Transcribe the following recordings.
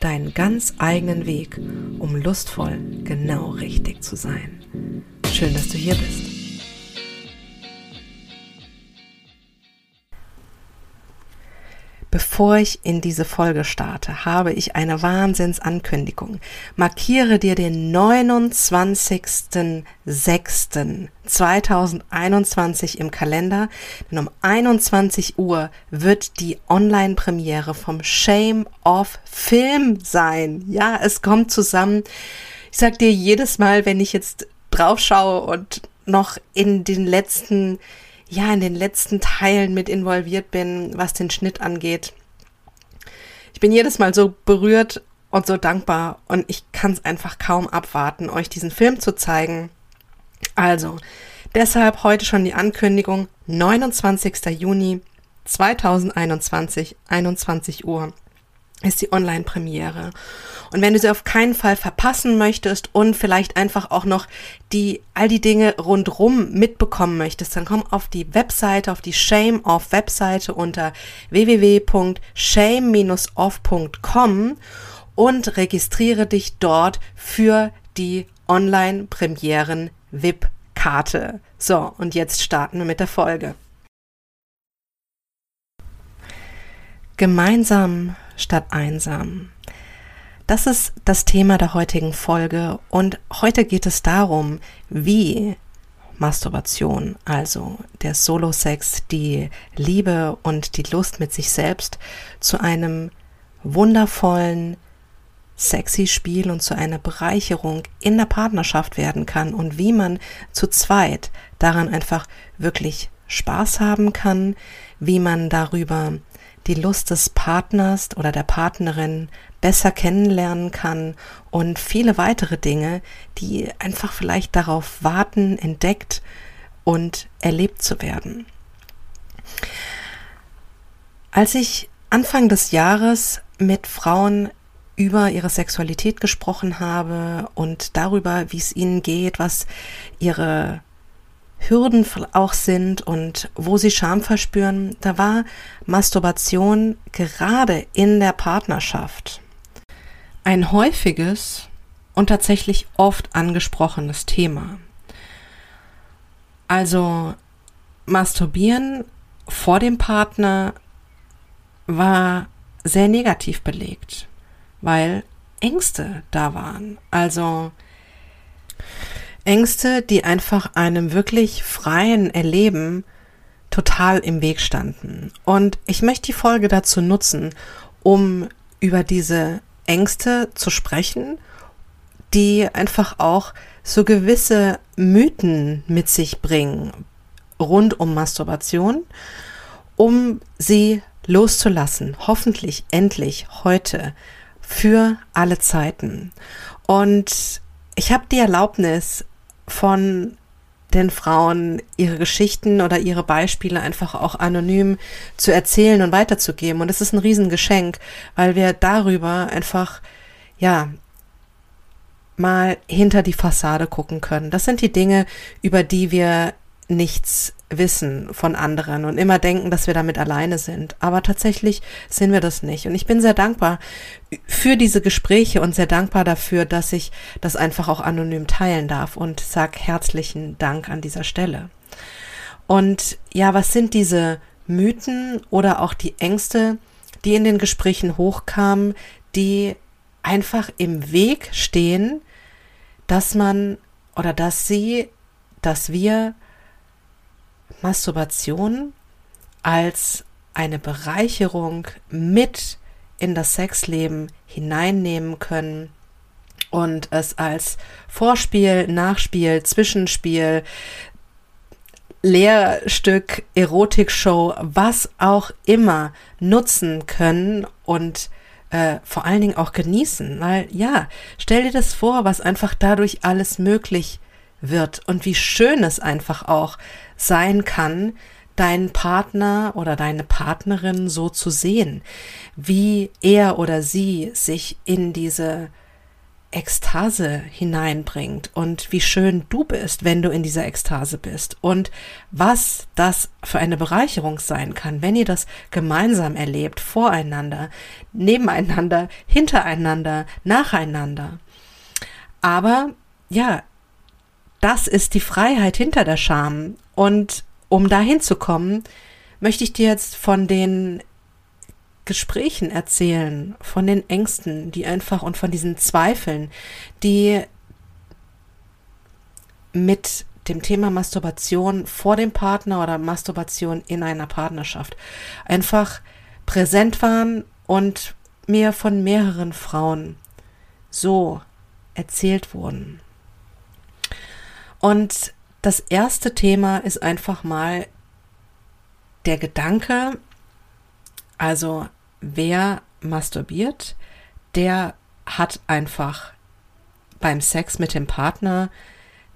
deinen ganz eigenen Weg, um lustvoll genau richtig zu sein. Schön, dass du hier bist. Bevor ich in diese Folge starte, habe ich eine Wahnsinnsankündigung. Markiere dir den 29.06.2021 im Kalender, denn um 21 Uhr wird die Online-Premiere vom Shame of Film sein. Ja, es kommt zusammen. Ich sag dir jedes Mal, wenn ich jetzt drauf schaue und noch in den letzten ja in den letzten Teilen mit involviert bin, was den Schnitt angeht. Ich bin jedes Mal so berührt und so dankbar und ich kann es einfach kaum abwarten, euch diesen Film zu zeigen. Also, deshalb heute schon die Ankündigung, 29. Juni 2021, 21 Uhr ist die Online-Premiere. Und wenn du sie auf keinen Fall verpassen möchtest und vielleicht einfach auch noch die, all die Dinge rundrum mitbekommen möchtest, dann komm auf die Webseite, auf die Shame Off Webseite unter www.shame-off.com und registriere dich dort für die Online-Premieren VIP-Karte. So, und jetzt starten wir mit der Folge. Gemeinsam statt einsam. Das ist das Thema der heutigen Folge und heute geht es darum, wie Masturbation, also der Solo-Sex, die Liebe und die Lust mit sich selbst zu einem wundervollen, sexy Spiel und zu einer Bereicherung in der Partnerschaft werden kann und wie man zu zweit daran einfach wirklich Spaß haben kann, wie man darüber die Lust des Partners oder der Partnerin besser kennenlernen kann und viele weitere Dinge, die einfach vielleicht darauf warten, entdeckt und erlebt zu werden. Als ich Anfang des Jahres mit Frauen über ihre Sexualität gesprochen habe und darüber, wie es ihnen geht, was ihre Hürden auch sind und wo sie Scham verspüren, da war Masturbation gerade in der Partnerschaft ein häufiges und tatsächlich oft angesprochenes Thema. Also Masturbieren vor dem Partner war sehr negativ belegt, weil Ängste da waren. Also Ängste, die einfach einem wirklich freien Erleben total im Weg standen. Und ich möchte die Folge dazu nutzen, um über diese Ängste zu sprechen, die einfach auch so gewisse Mythen mit sich bringen rund um Masturbation, um sie loszulassen, hoffentlich endlich heute für alle Zeiten. Und ich habe die Erlaubnis, von den Frauen ihre Geschichten oder ihre Beispiele einfach auch anonym zu erzählen und weiterzugeben. Und es ist ein Riesengeschenk, weil wir darüber einfach, ja, mal hinter die Fassade gucken können. Das sind die Dinge, über die wir nichts wissen von anderen und immer denken, dass wir damit alleine sind. Aber tatsächlich sind wir das nicht. Und ich bin sehr dankbar für diese Gespräche und sehr dankbar dafür, dass ich das einfach auch anonym teilen darf und sag herzlichen Dank an dieser Stelle. Und ja, was sind diese Mythen oder auch die Ängste, die in den Gesprächen hochkamen, die einfach im Weg stehen, dass man oder dass sie, dass wir Masturbation als eine Bereicherung mit in das Sexleben hineinnehmen können und es als Vorspiel, Nachspiel, Zwischenspiel, Lehrstück, Erotikshow, was auch immer nutzen können und äh, vor allen Dingen auch genießen. Weil ja, stell dir das vor, was einfach dadurch alles möglich wird und wie schön es einfach auch sein kann, deinen Partner oder deine Partnerin so zu sehen, wie er oder sie sich in diese Ekstase hineinbringt und wie schön du bist, wenn du in dieser Ekstase bist und was das für eine Bereicherung sein kann, wenn ihr das gemeinsam erlebt, voreinander, nebeneinander, hintereinander, nacheinander. Aber ja, das ist die Freiheit hinter der Scham und um dahin zu kommen, möchte ich dir jetzt von den Gesprächen erzählen, von den Ängsten, die einfach und von diesen Zweifeln, die mit dem Thema Masturbation vor dem Partner oder Masturbation in einer Partnerschaft einfach präsent waren und mir von mehreren Frauen so erzählt wurden. Und das erste Thema ist einfach mal der Gedanke, also wer masturbiert, der hat einfach beim Sex mit dem Partner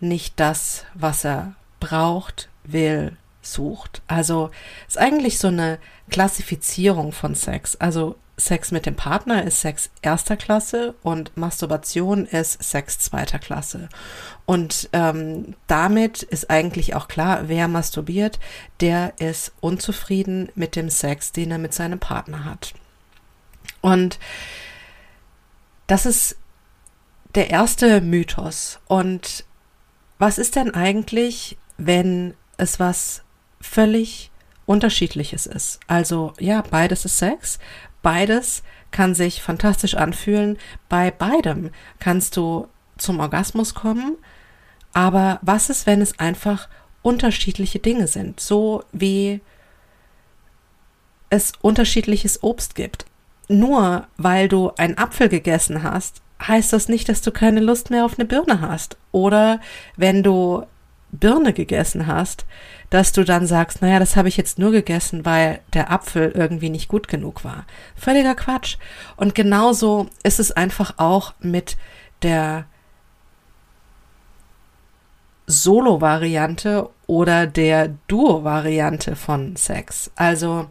nicht das, was er braucht, will, sucht. Also ist eigentlich so eine Klassifizierung von Sex. Also Sex mit dem Partner ist Sex erster Klasse und Masturbation ist Sex zweiter Klasse. Und ähm, damit ist eigentlich auch klar, wer masturbiert, der ist unzufrieden mit dem Sex, den er mit seinem Partner hat. Und das ist der erste Mythos. Und was ist denn eigentlich, wenn es was völlig unterschiedliches ist? Also ja, beides ist Sex, Beides kann sich fantastisch anfühlen. Bei beidem kannst du zum Orgasmus kommen. Aber was ist, wenn es einfach unterschiedliche Dinge sind? So wie es unterschiedliches Obst gibt. Nur weil du einen Apfel gegessen hast, heißt das nicht, dass du keine Lust mehr auf eine Birne hast. Oder wenn du Birne gegessen hast, dass du dann sagst, naja, das habe ich jetzt nur gegessen, weil der Apfel irgendwie nicht gut genug war. Völliger Quatsch. Und genauso ist es einfach auch mit der Solo-Variante oder der Duo-Variante von Sex. Also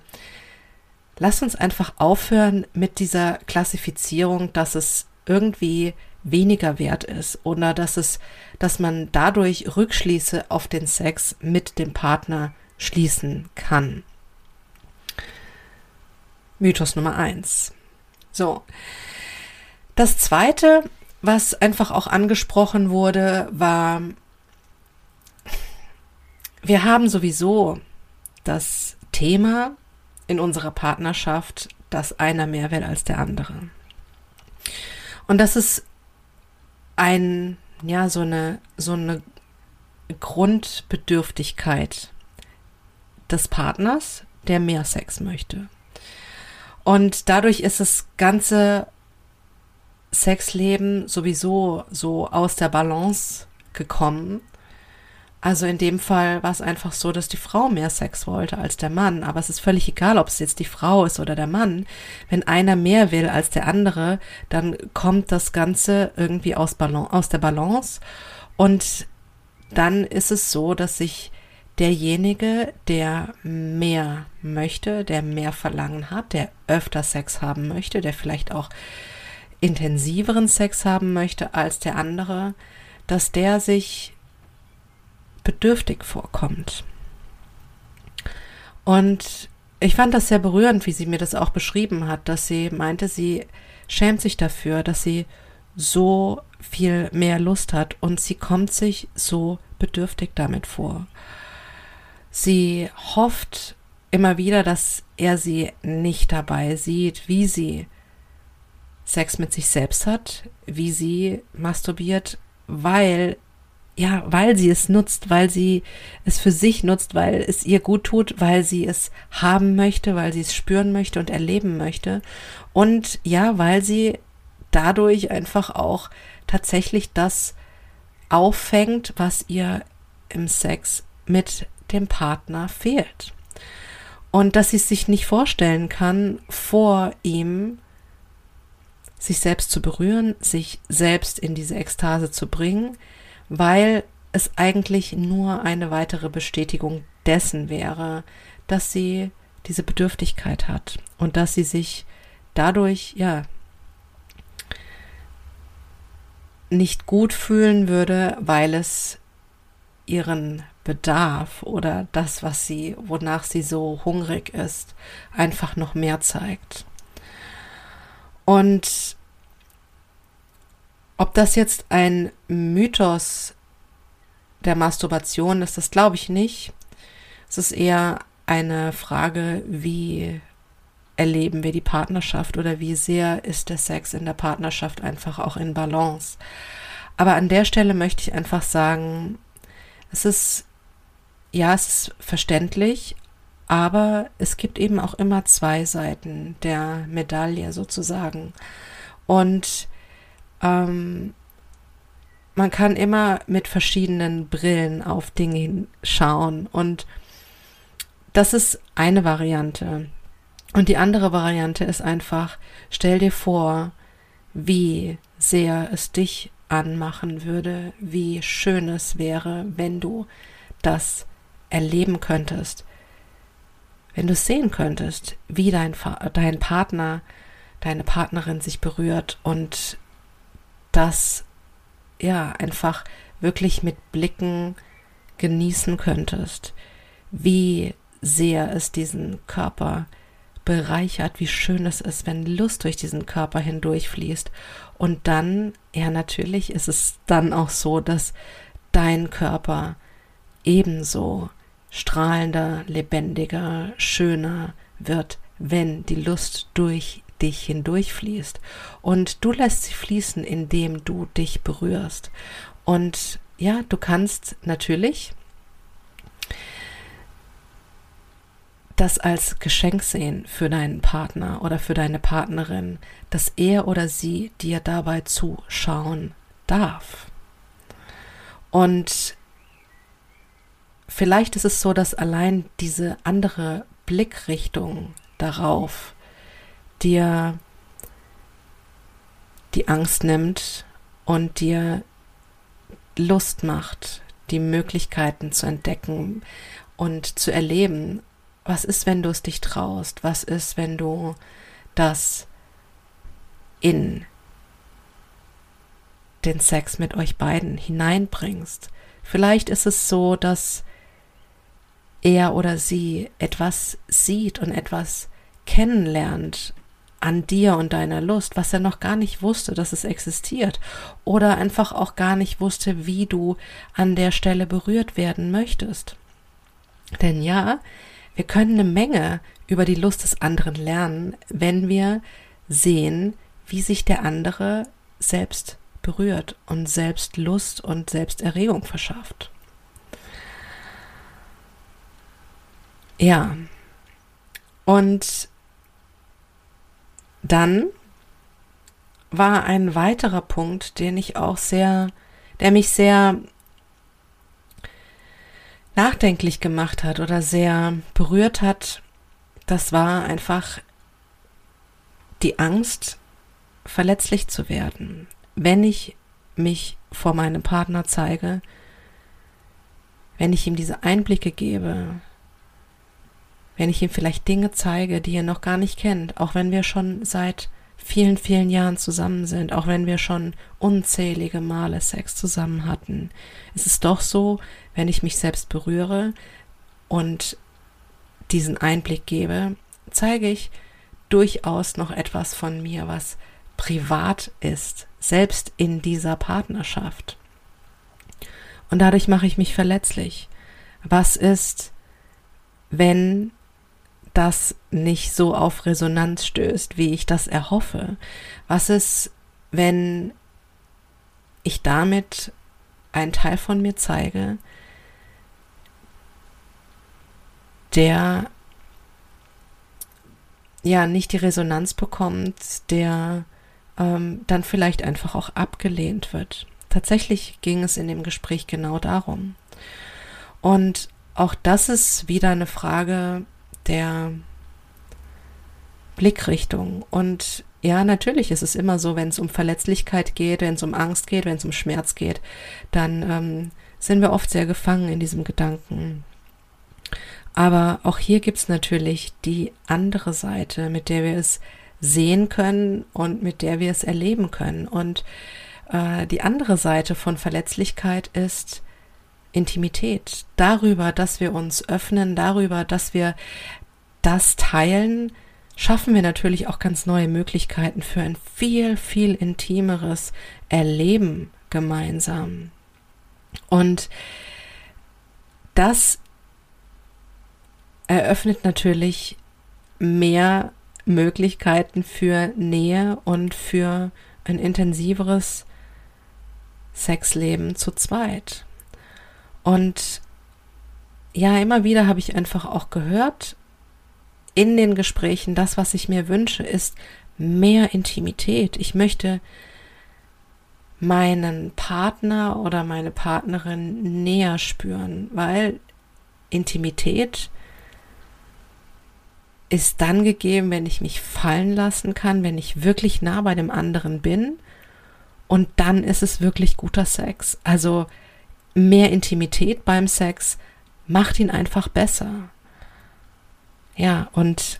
lass uns einfach aufhören mit dieser Klassifizierung, dass es irgendwie weniger wert ist oder dass es, dass man dadurch Rückschlüsse auf den Sex mit dem Partner schließen kann. Mythos Nummer eins. So. Das zweite, was einfach auch angesprochen wurde, war, wir haben sowieso das Thema in unserer Partnerschaft, dass einer mehr will als der andere. Und das ist ein, ja, so eine, so eine Grundbedürftigkeit des Partners, der mehr Sex möchte. Und dadurch ist das ganze Sexleben sowieso so aus der Balance gekommen, also in dem Fall war es einfach so, dass die Frau mehr Sex wollte als der Mann. Aber es ist völlig egal, ob es jetzt die Frau ist oder der Mann. Wenn einer mehr will als der andere, dann kommt das Ganze irgendwie aus, Balance, aus der Balance. Und dann ist es so, dass sich derjenige, der mehr möchte, der mehr Verlangen hat, der öfter Sex haben möchte, der vielleicht auch intensiveren Sex haben möchte als der andere, dass der sich bedürftig vorkommt. Und ich fand das sehr berührend, wie sie mir das auch beschrieben hat, dass sie meinte, sie schämt sich dafür, dass sie so viel mehr Lust hat und sie kommt sich so bedürftig damit vor. Sie hofft immer wieder, dass er sie nicht dabei sieht, wie sie Sex mit sich selbst hat, wie sie masturbiert, weil ja, weil sie es nutzt, weil sie es für sich nutzt, weil es ihr gut tut, weil sie es haben möchte, weil sie es spüren möchte und erleben möchte. Und ja, weil sie dadurch einfach auch tatsächlich das auffängt, was ihr im Sex mit dem Partner fehlt. Und dass sie es sich nicht vorstellen kann, vor ihm sich selbst zu berühren, sich selbst in diese Ekstase zu bringen, weil es eigentlich nur eine weitere Bestätigung dessen wäre, dass sie diese Bedürftigkeit hat und dass sie sich dadurch, ja, nicht gut fühlen würde, weil es ihren Bedarf oder das, was sie, wonach sie so hungrig ist, einfach noch mehr zeigt. Und ob das jetzt ein Mythos der Masturbation ist, das glaube ich nicht. Es ist eher eine Frage, wie erleben wir die Partnerschaft oder wie sehr ist der Sex in der Partnerschaft einfach auch in Balance. Aber an der Stelle möchte ich einfach sagen, es ist, ja, es ist verständlich, aber es gibt eben auch immer zwei Seiten der Medaille sozusagen. Und ähm, man kann immer mit verschiedenen Brillen auf Dinge schauen. Und das ist eine Variante. Und die andere Variante ist einfach, stell dir vor, wie sehr es dich anmachen würde, wie schön es wäre, wenn du das erleben könntest, wenn du sehen könntest, wie dein, dein Partner, deine Partnerin sich berührt und das ja einfach wirklich mit Blicken genießen könntest, wie sehr es diesen Körper bereichert, wie schön es ist, wenn Lust durch diesen Körper hindurchfließt. Und dann, ja natürlich ist es dann auch so, dass dein Körper ebenso strahlender, lebendiger, schöner wird, wenn die Lust durch dich hindurchfließt. Und du lässt sie fließen, indem du dich berührst. Und ja, du kannst natürlich das als Geschenk sehen für deinen Partner oder für deine Partnerin, dass er oder sie dir dabei zuschauen darf. Und vielleicht ist es so, dass allein diese andere Blickrichtung darauf dir die Angst nimmt und dir Lust macht, die Möglichkeiten zu entdecken und zu erleben was ist, wenn du es dich traust? Was ist, wenn du das in den Sex mit euch beiden hineinbringst? Vielleicht ist es so, dass er oder sie etwas sieht und etwas kennenlernt an dir und deiner Lust, was er noch gar nicht wusste, dass es existiert oder einfach auch gar nicht wusste, wie du an der Stelle berührt werden möchtest. Denn ja, wir können eine Menge über die Lust des anderen lernen, wenn wir sehen, wie sich der andere selbst berührt und selbst Lust und Selbsterregung verschafft. Ja. Und dann war ein weiterer Punkt, den ich auch sehr, der mich sehr nachdenklich gemacht hat oder sehr berührt hat, das war einfach die Angst, verletzlich zu werden. Wenn ich mich vor meinem Partner zeige, wenn ich ihm diese Einblicke gebe, wenn ich ihm vielleicht Dinge zeige, die er noch gar nicht kennt, auch wenn wir schon seit vielen, vielen Jahren zusammen sind, auch wenn wir schon unzählige Male Sex zusammen hatten, ist es doch so, wenn ich mich selbst berühre und diesen Einblick gebe, zeige ich durchaus noch etwas von mir, was privat ist, selbst in dieser Partnerschaft. Und dadurch mache ich mich verletzlich. Was ist, wenn das nicht so auf Resonanz stößt, wie ich das erhoffe? Was ist, wenn ich damit einen Teil von mir zeige, der ja nicht die Resonanz bekommt, der ähm, dann vielleicht einfach auch abgelehnt wird. Tatsächlich ging es in dem Gespräch genau darum. Und auch das ist wieder eine Frage der Blickrichtung. Und ja, natürlich ist es immer so, wenn es um Verletzlichkeit geht, wenn es um Angst geht, wenn es um Schmerz geht, dann ähm, sind wir oft sehr gefangen in diesem Gedanken. Aber auch hier gibt es natürlich die andere Seite, mit der wir es sehen können und mit der wir es erleben können. Und äh, die andere Seite von Verletzlichkeit ist Intimität. Darüber, dass wir uns öffnen, darüber, dass wir das teilen, schaffen wir natürlich auch ganz neue Möglichkeiten für ein viel, viel intimeres Erleben gemeinsam. Und das eröffnet natürlich mehr Möglichkeiten für Nähe und für ein intensiveres Sexleben zu zweit. Und ja, immer wieder habe ich einfach auch gehört in den Gesprächen, das, was ich mir wünsche, ist mehr Intimität. Ich möchte meinen Partner oder meine Partnerin näher spüren, weil Intimität ist dann gegeben, wenn ich mich fallen lassen kann, wenn ich wirklich nah bei dem anderen bin. Und dann ist es wirklich guter Sex. Also mehr Intimität beim Sex macht ihn einfach besser. Ja, und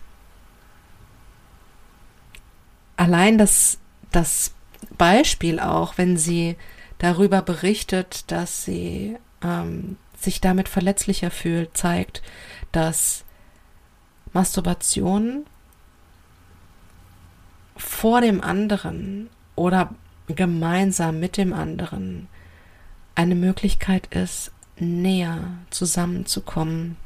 allein das, das Beispiel auch, wenn sie darüber berichtet, dass sie ähm, sich damit verletzlicher fühlt, zeigt, dass Masturbation vor dem anderen oder gemeinsam mit dem anderen eine Möglichkeit ist, näher zusammenzukommen,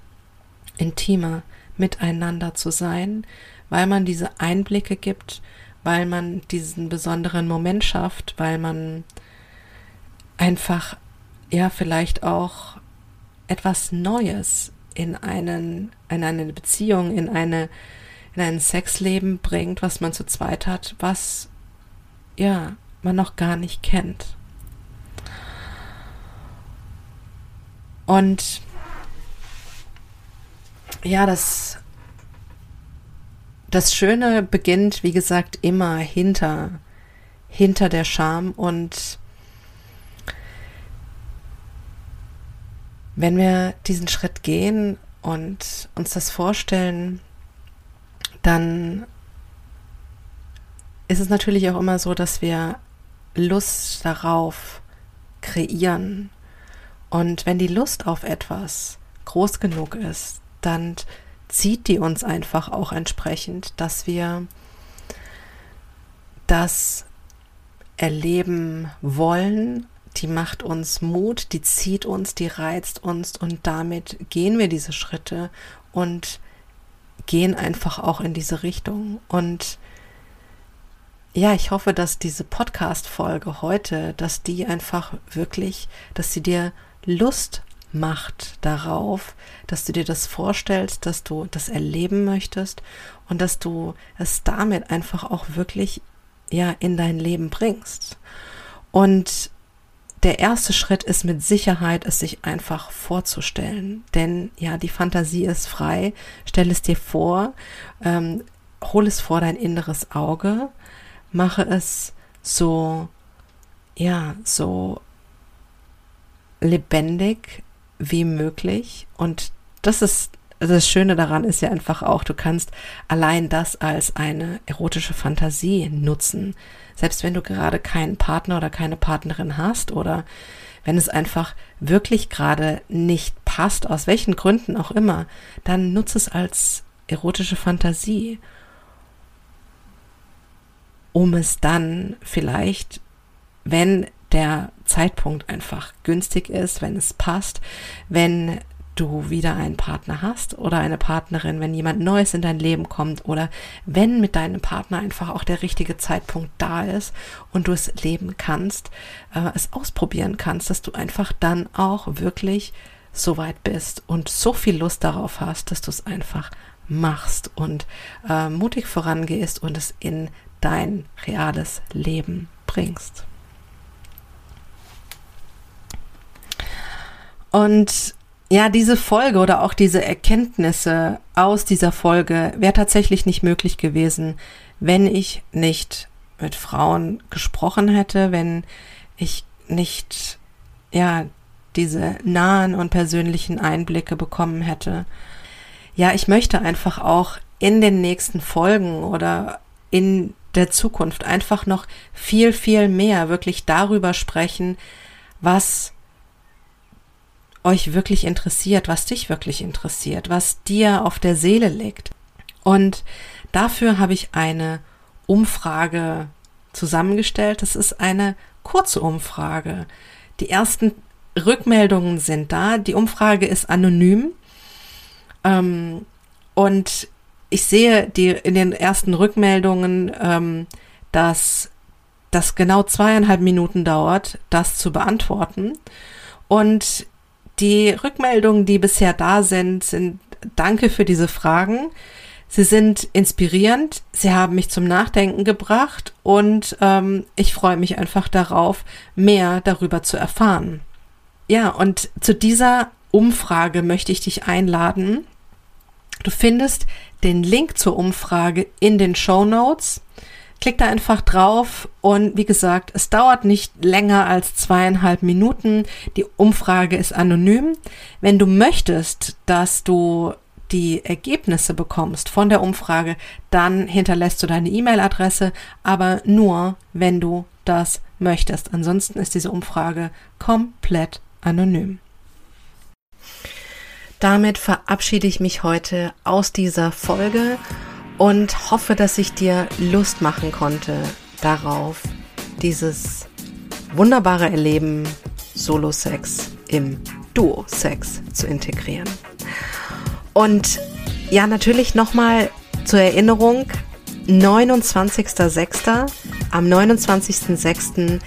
intimer miteinander zu sein, weil man diese Einblicke gibt, weil man diesen besonderen Moment schafft, weil man einfach ja vielleicht auch etwas Neues in einen, in eine Beziehung, in eine, in ein Sexleben bringt, was man zu zweit hat, was ja man noch gar nicht kennt. Und ja, das, das Schöne beginnt, wie gesagt, immer hinter, hinter der Scham und Wenn wir diesen Schritt gehen und uns das vorstellen, dann ist es natürlich auch immer so, dass wir Lust darauf kreieren. Und wenn die Lust auf etwas groß genug ist, dann zieht die uns einfach auch entsprechend, dass wir das erleben wollen die macht uns Mut, die zieht uns, die reizt uns und damit gehen wir diese Schritte und gehen einfach auch in diese Richtung. Und ja, ich hoffe, dass diese Podcast-Folge heute, dass die einfach wirklich, dass sie dir Lust macht darauf, dass du dir das vorstellst, dass du das erleben möchtest und dass du es damit einfach auch wirklich ja in dein Leben bringst. Und der erste Schritt ist mit Sicherheit, es sich einfach vorzustellen. Denn ja, die Fantasie ist frei. Stell es dir vor, ähm, hol es vor dein inneres Auge, mache es so, ja, so lebendig wie möglich. Und das ist das Schöne daran ist ja einfach auch, du kannst allein das als eine erotische Fantasie nutzen. Selbst wenn du gerade keinen Partner oder keine Partnerin hast oder wenn es einfach wirklich gerade nicht passt, aus welchen Gründen auch immer, dann nutze es als erotische Fantasie, um es dann vielleicht, wenn der Zeitpunkt einfach günstig ist, wenn es passt, wenn du wieder einen Partner hast oder eine Partnerin, wenn jemand Neues in dein Leben kommt oder wenn mit deinem Partner einfach auch der richtige Zeitpunkt da ist und du es leben kannst, äh, es ausprobieren kannst, dass du einfach dann auch wirklich so weit bist und so viel Lust darauf hast, dass du es einfach machst und äh, mutig vorangehst und es in dein reales Leben bringst. Und ja, diese Folge oder auch diese Erkenntnisse aus dieser Folge wäre tatsächlich nicht möglich gewesen, wenn ich nicht mit Frauen gesprochen hätte, wenn ich nicht, ja, diese nahen und persönlichen Einblicke bekommen hätte. Ja, ich möchte einfach auch in den nächsten Folgen oder in der Zukunft einfach noch viel, viel mehr wirklich darüber sprechen, was euch wirklich interessiert, was dich wirklich interessiert, was dir auf der Seele liegt. Und dafür habe ich eine Umfrage zusammengestellt. Das ist eine kurze Umfrage. Die ersten Rückmeldungen sind da. Die Umfrage ist anonym. Ähm, und ich sehe die in den ersten Rückmeldungen, ähm, dass das genau zweieinhalb Minuten dauert, das zu beantworten. Und die Rückmeldungen, die bisher da sind, sind Danke für diese Fragen. Sie sind inspirierend, sie haben mich zum Nachdenken gebracht und ähm, ich freue mich einfach darauf, mehr darüber zu erfahren. Ja, und zu dieser Umfrage möchte ich dich einladen. Du findest den Link zur Umfrage in den Show Notes. Klick da einfach drauf und wie gesagt, es dauert nicht länger als zweieinhalb Minuten. Die Umfrage ist anonym. Wenn du möchtest, dass du die Ergebnisse bekommst von der Umfrage, dann hinterlässt du deine E-Mail-Adresse, aber nur, wenn du das möchtest. Ansonsten ist diese Umfrage komplett anonym. Damit verabschiede ich mich heute aus dieser Folge und hoffe, dass ich dir Lust machen konnte darauf, dieses wunderbare Erleben Solo-Sex im Duo-Sex zu integrieren. Und ja, natürlich nochmal zur Erinnerung, 29.06. Am 29.06.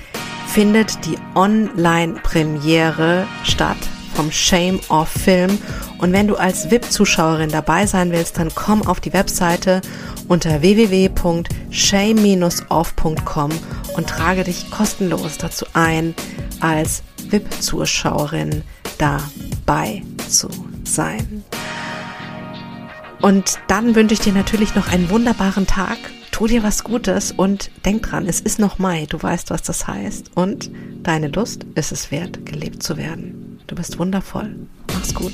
findet die Online-Premiere statt vom Shame Off Film. Und wenn du als VIP-Zuschauerin dabei sein willst, dann komm auf die Webseite unter www.shame-off.com und trage dich kostenlos dazu ein, als VIP-Zuschauerin dabei zu sein. Und dann wünsche ich dir natürlich noch einen wunderbaren Tag. Tu dir was Gutes und denk dran, es ist noch Mai. Du weißt, was das heißt. Und deine Lust ist es wert, gelebt zu werden. Du bist wundervoll. Mach's gut.